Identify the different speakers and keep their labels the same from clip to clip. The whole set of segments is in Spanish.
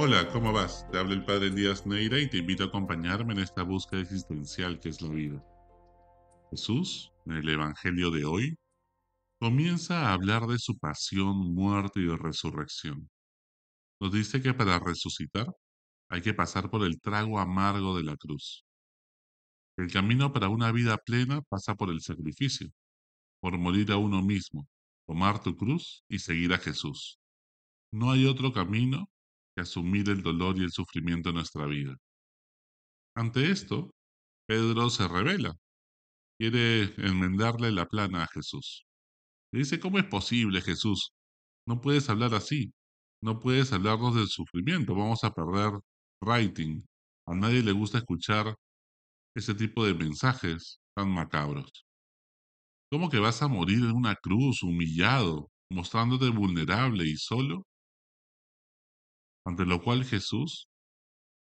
Speaker 1: Hola, ¿cómo vas? Te habla el Padre Elías Neira y te invito a acompañarme en esta búsqueda existencial que es la vida. Jesús, en el Evangelio de hoy, comienza a hablar de su pasión, muerte y resurrección. Nos dice que para resucitar hay que pasar por el trago amargo de la cruz. El camino para una vida plena pasa por el sacrificio, por morir a uno mismo, tomar tu cruz y seguir a Jesús. No hay otro camino asumir el dolor y el sufrimiento en nuestra vida. Ante esto, Pedro se revela, quiere enmendarle la plana a Jesús. Le dice, ¿cómo es posible, Jesús? No puedes hablar así, no puedes hablarnos del sufrimiento, vamos a perder writing. A nadie le gusta escuchar ese tipo de mensajes tan macabros. ¿Cómo que vas a morir en una cruz, humillado, mostrándote vulnerable y solo? Ante lo cual Jesús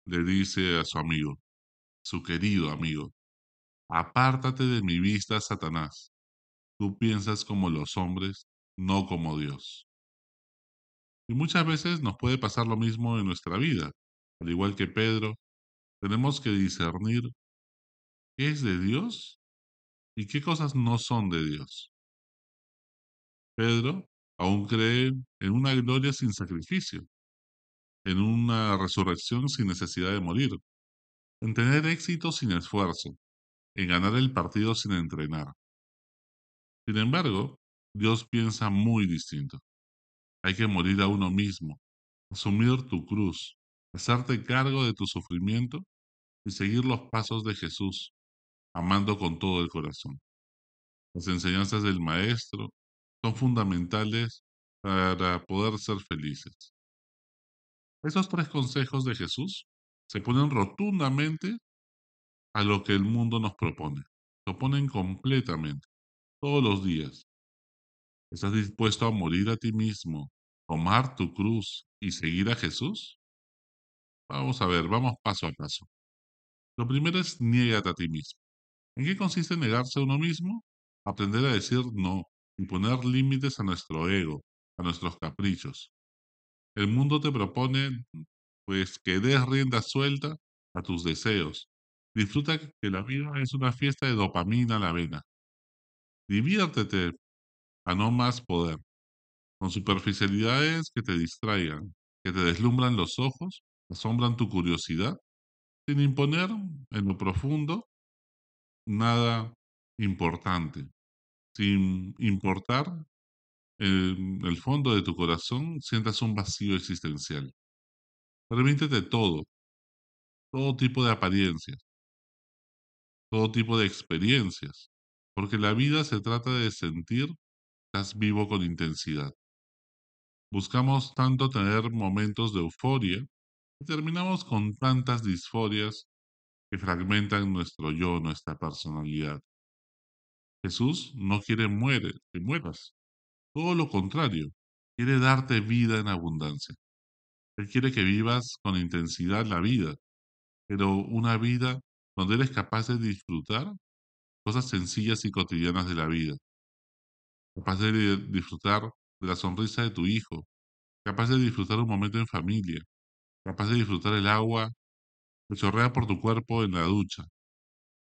Speaker 1: le dice a su amigo, su querido amigo, apártate de mi vista, Satanás. Tú piensas como los hombres, no como Dios. Y muchas veces nos puede pasar lo mismo en nuestra vida. Al igual que Pedro, tenemos que discernir qué es de Dios y qué cosas no son de Dios. Pedro aún cree en una gloria sin sacrificio, en una resurrección sin necesidad de morir, en tener éxito sin esfuerzo, en ganar el partido sin entrenar. Sin embargo, Dios piensa muy distinto. Hay que morir a uno mismo, asumir tu cruz, hacerte cargo de tu sufrimiento y seguir los pasos de Jesús, amando con todo el corazón. Las enseñanzas del Maestro son fundamentales para poder ser felices. Esos tres consejos de Jesús se ponen rotundamente a lo que el mundo nos propone. Se oponen completamente, todos los días. ¿Estás dispuesto a morir a ti mismo, tomar tu cruz y seguir a Jesús? Vamos a ver, vamos paso a paso. Lo primero es niégate a ti mismo. ¿En qué consiste negarse a uno mismo? Aprender a decir no y poner límites a nuestro ego, a nuestros caprichos. El mundo te propone pues que des rienda suelta a tus deseos. Disfruta que la vida es una fiesta de dopamina a la vena. Diviértete a no más poder, con superficialidades que te distraigan, que te deslumbran los ojos, asombran tu curiosidad, sin imponer en lo profundo nada importante, sin importar en el fondo de tu corazón sientas un vacío existencial. Permítete todo, todo tipo de apariencias, todo tipo de experiencias, porque la vida se trata de sentir estás vivo con intensidad. Buscamos tanto tener momentos de euforia y terminamos con tantas disforias que fragmentan nuestro yo, nuestra personalidad. Jesús no quiere muere, que mueras. Todo lo contrario, quiere darte vida en abundancia. Él quiere que vivas con intensidad la vida, pero una vida donde eres capaz de disfrutar cosas sencillas y cotidianas de la vida. Capaz de disfrutar de la sonrisa de tu hijo, capaz de disfrutar un momento en familia, capaz de disfrutar el agua que chorrea por tu cuerpo en la ducha,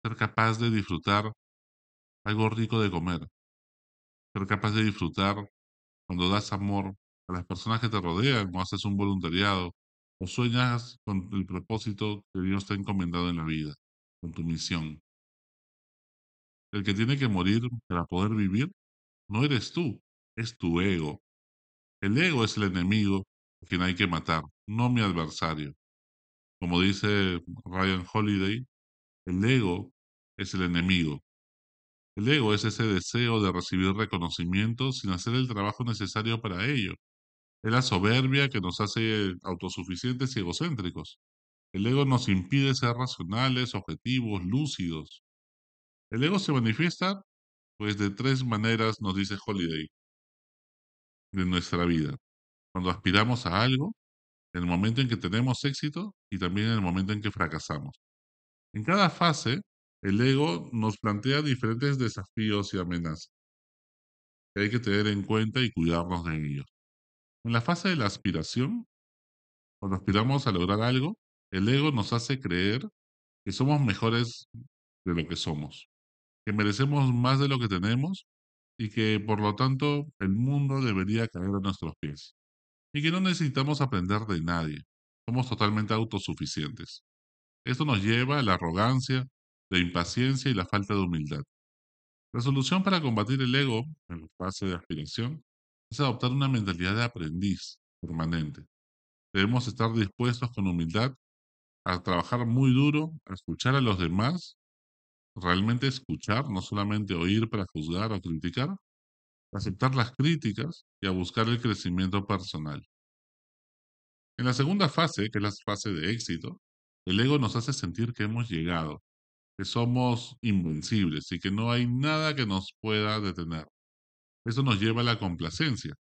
Speaker 1: ser capaz de disfrutar algo rico de comer, ser capaz de disfrutar cuando das amor a las personas que te rodean o haces un voluntariado o sueñas con el propósito que Dios te ha encomendado en la vida, con tu misión. El que tiene que morir para poder vivir no eres tú, es tu ego. El ego es el enemigo a quien hay que matar, no mi adversario. Como dice Ryan Holiday, el ego es el enemigo, el ego es ese deseo de recibir reconocimiento sin hacer el trabajo necesario para ello. Es la soberbia que nos hace autosuficientes y egocéntricos. El ego nos impide ser racionales, objetivos, lúcidos. El ego se manifiesta, pues, de tres maneras, nos dice Holiday, en nuestra vida. Cuando aspiramos a algo, en el momento en que tenemos éxito y también en el momento en que fracasamos. En cada fase, el ego nos plantea diferentes desafíos y amenazas que hay que tener en cuenta y cuidarnos de ellos. En la fase de la aspiración, Cuando aspiramos a lograr algo, el ego nos hace creer que somos mejores de lo que somos, que merecemos más de lo que tenemos y que por lo tanto el mundo debería caer a nuestros pies. Y que no necesitamos aprender de nadie. Somos totalmente autosuficientes. Esto nos lleva a la arrogancia, la impaciencia y la falta de humildad. La solución para combatir el ego en la fase de aspiración es adoptar una mentalidad de aprendiz permanente. Debemos estar dispuestos con humildad a trabajar muy duro, a escuchar a los demás, realmente escuchar, no solamente oír para juzgar o criticar, aceptar las críticas y a buscar el crecimiento personal. En la segunda fase, que es la fase de éxito, el ego nos hace sentir que hemos llegado, que somos invencibles y que no hay nada que nos pueda detener. Eso nos lleva a la complacencia,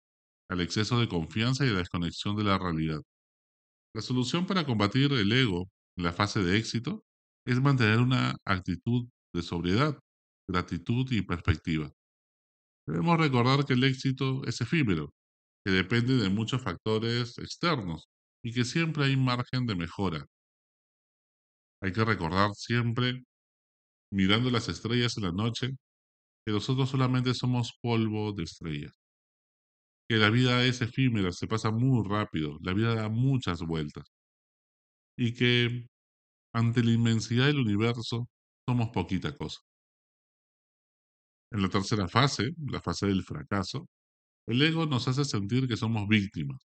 Speaker 1: al exceso de confianza y a la desconexión de la realidad. La solución para combatir el ego en la fase de éxito es mantener una actitud de sobriedad, gratitud y perspectiva. Debemos recordar que el éxito es efímero, que depende de muchos factores externos y que siempre hay margen de mejora. Hay que recordar siempre, mirando las estrellas en la noche, que nosotros solamente somos polvo de estrellas. Que la vida es efímera, se pasa muy rápido, la vida da muchas vueltas. Y que ante la inmensidad del universo somos poquita cosa. En la tercera fase, la fase del fracaso, el ego nos hace sentir que somos víctimas,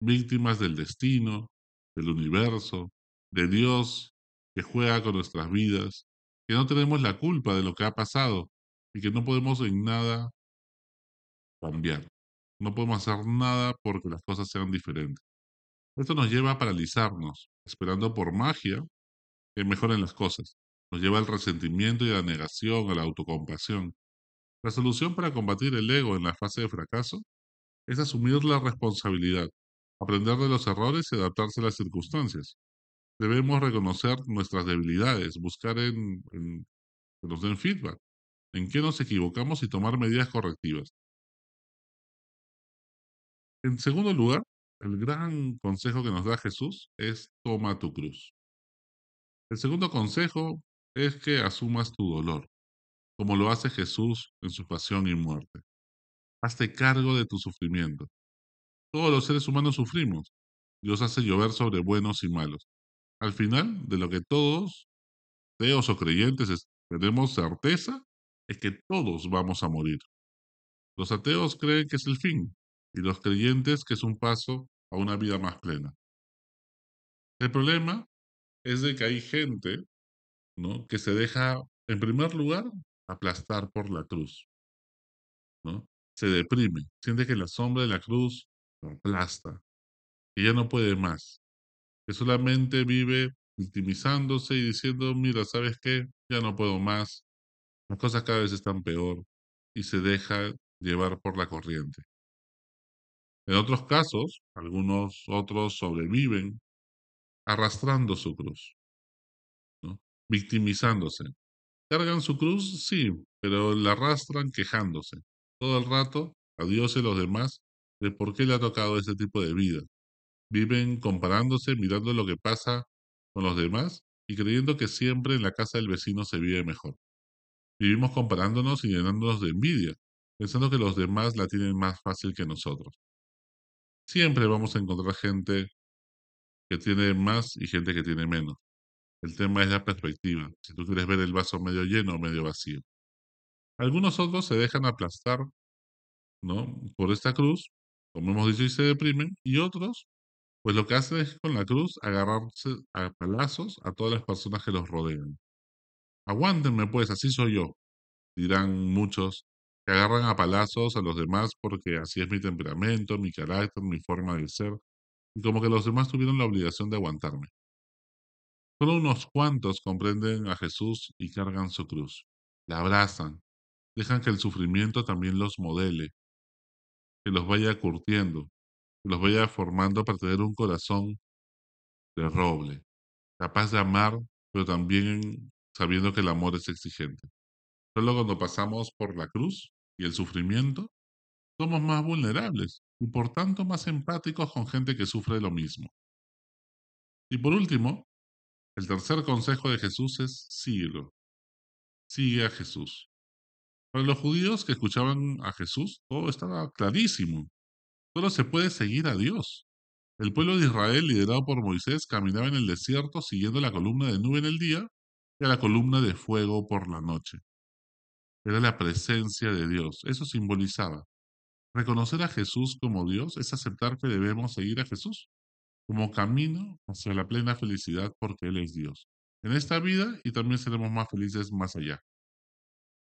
Speaker 1: víctimas del destino, del universo, de Dios que juega con nuestras vidas, que no tenemos la culpa de lo que ha pasado y que no podemos en nada cambiar. No podemos hacer nada porque las cosas sean diferentes. Esto nos lleva a paralizarnos, esperando por magia que mejoren las cosas nos lleva al resentimiento y a la negación, a la autocompasión. La solución para combatir el ego en la fase de fracaso es asumir la responsabilidad, aprender de los errores y adaptarse a las circunstancias. Debemos reconocer nuestras debilidades, buscar en, que nos den feedback, en qué nos equivocamos y tomar medidas correctivas. En segundo lugar, el gran consejo que nos da Jesús es toma tu cruz. El segundo consejo es que asumas tu dolor, como lo hace Jesús en su pasión y muerte. Hazte cargo de tu sufrimiento. Todos los seres humanos sufrimos. Dios hace llover sobre buenos y malos. Al final, de lo que todos, teos o creyentes, tenemos certeza, es que todos vamos a morir. Los ateos creen que es el fin y los creyentes que es un paso a una vida más plena. El problema es de que hay gente ¿no? que se deja, en primer lugar, aplastar por la cruz. ¿no? Se deprime, siente que la sombra de la cruz lo aplasta, que ya no puede más, que solamente vive victimizándose y diciendo, mira, ¿sabes qué? Ya no puedo más, las cosas cada vez están peor y se deja llevar por la corriente. En otros casos, algunos otros sobreviven arrastrando su cruz victimizándose. Cargan su cruz, sí, pero la arrastran quejándose todo el rato a Dios y a los demás de por qué le ha tocado ese tipo de vida. Viven comparándose, mirando lo que pasa con los demás y creyendo que siempre en la casa del vecino se vive mejor. Vivimos comparándonos y llenándonos de envidia, pensando que los demás la tienen más fácil que nosotros. Siempre vamos a encontrar gente que tiene más y gente que tiene menos. El tema es la perspectiva, si tú quieres ver el vaso medio lleno o medio vacío. Algunos otros se dejan aplastar, ¿no? Por esta cruz, como hemos dicho, y se deprimen, y otros, pues lo que hacen es con la cruz agarrarse a palazos a todas las personas que los rodean. Aguántenme pues, así soy yo, dirán muchos, que agarran a palazos a los demás porque así es mi temperamento, mi carácter, mi forma de ser, y como que los demás tuvieron la obligación de aguantarme. Solo unos cuantos comprenden a Jesús y cargan su cruz. La abrazan. Dejan que el sufrimiento también los modele, que los vaya curtiendo, los vaya formando para tener un corazón de roble, capaz de amar, pero también sabiendo que el amor es exigente. Solo cuando pasamos por la cruz y el sufrimiento, somos más vulnerables y por tanto más empáticos con gente que sufre lo mismo. Y por último, el tercer consejo de Jesús es síguelo. Sigue a Jesús. Para los judíos que escuchaban a Jesús, todo estaba clarísimo. Solo se puede seguir a Dios. El pueblo de Israel, liderado por Moisés, caminaba en el desierto siguiendo la columna de nube en el día y a la columna de fuego por la noche. Era la presencia de Dios. Eso simbolizaba. Reconocer a Jesús como Dios es aceptar que debemos seguir a Jesús como camino hacia la plena felicidad porque Él es Dios. En esta vida y también seremos más felices más allá.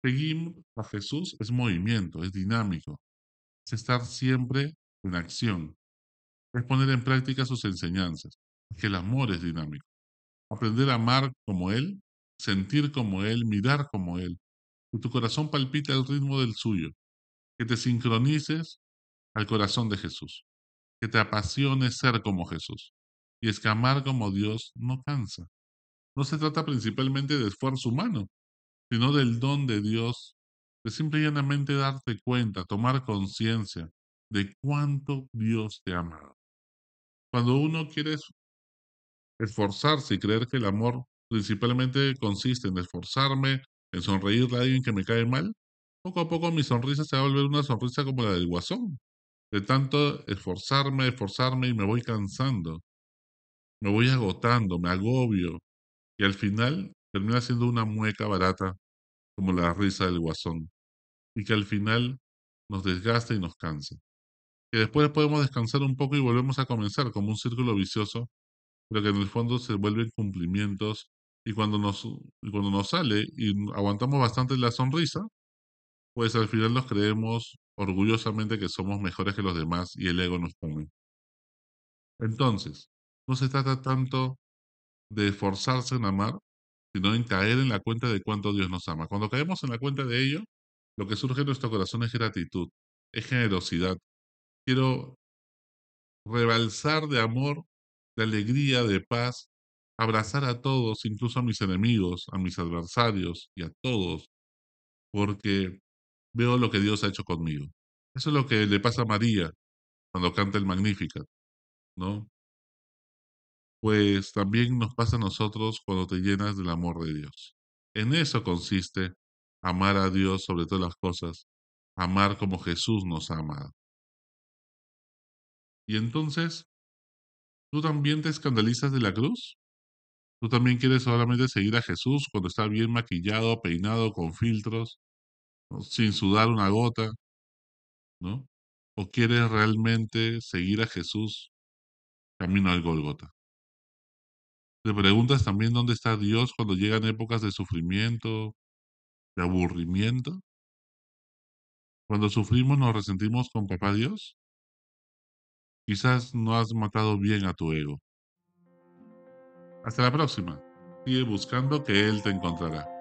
Speaker 1: Seguir a Jesús es movimiento, es dinámico, es estar siempre en acción, es poner en práctica sus enseñanzas, que el amor es dinámico. Aprender a amar como Él, sentir como Él, mirar como Él, que tu corazón palpite al ritmo del suyo, que te sincronices al corazón de Jesús, que te apasione ser como Jesús. Y es que amar como Dios no cansa. No se trata principalmente de esfuerzo humano, sino del don de Dios, de simple y llanamente darte cuenta, tomar conciencia de cuánto Dios te ama. Cuando uno quiere esforzarse y creer que el amor principalmente consiste en esforzarme, en sonreírle a alguien que me cae mal, poco a poco mi sonrisa se va a volver una sonrisa como la del guasón. De tanto esforzarme, esforzarme y me voy cansando. Me voy agotando, me agobio. Y al final termina siendo una mueca barata como la risa del guasón. Y que al final nos desgasta y nos cansa. Que después podemos descansar un poco y volvemos a comenzar como un círculo vicioso, pero que en el fondo se vuelven cumplimientos y cuando nos, cuando nos sale y aguantamos bastante la sonrisa, pues al final nos creemos orgullosamente que somos mejores que los demás y el ego nos come. Entonces, no se trata tanto de esforzarse en amar, sino en caer en la cuenta de cuánto Dios nos ama. Cuando caemos en la cuenta de ello, lo que surge en nuestro corazón es gratitud, es generosidad. Quiero rebalsar de amor, de alegría, de paz, abrazar a todos, incluso a mis enemigos, a mis adversarios y a todos, porque veo lo que Dios ha hecho conmigo. Eso es lo que le pasa a María cuando canta el Magnificat, ¿no? Pues también nos pasa a nosotros cuando te llenas del amor de Dios. En eso consiste amar a Dios sobre todas las cosas, amar como Jesús nos ha amado. Y entonces, ¿tú también te escandalizas de la cruz? ¿Tú también quieres solamente seguir a Jesús cuando está bien maquillado, peinado, con filtros, sin sudar una gota? ¿No? ¿O quieres realmente seguir a Jesús camino al Golgota? ¿Te preguntas también dónde está Dios cuando llegan épocas de sufrimiento, de aburrimiento? Cuando sufrimos nos resentimos con papá Dios. Quizás no has matado bien a tu ego. Hasta la próxima. Sigue buscando que Él te encontrará.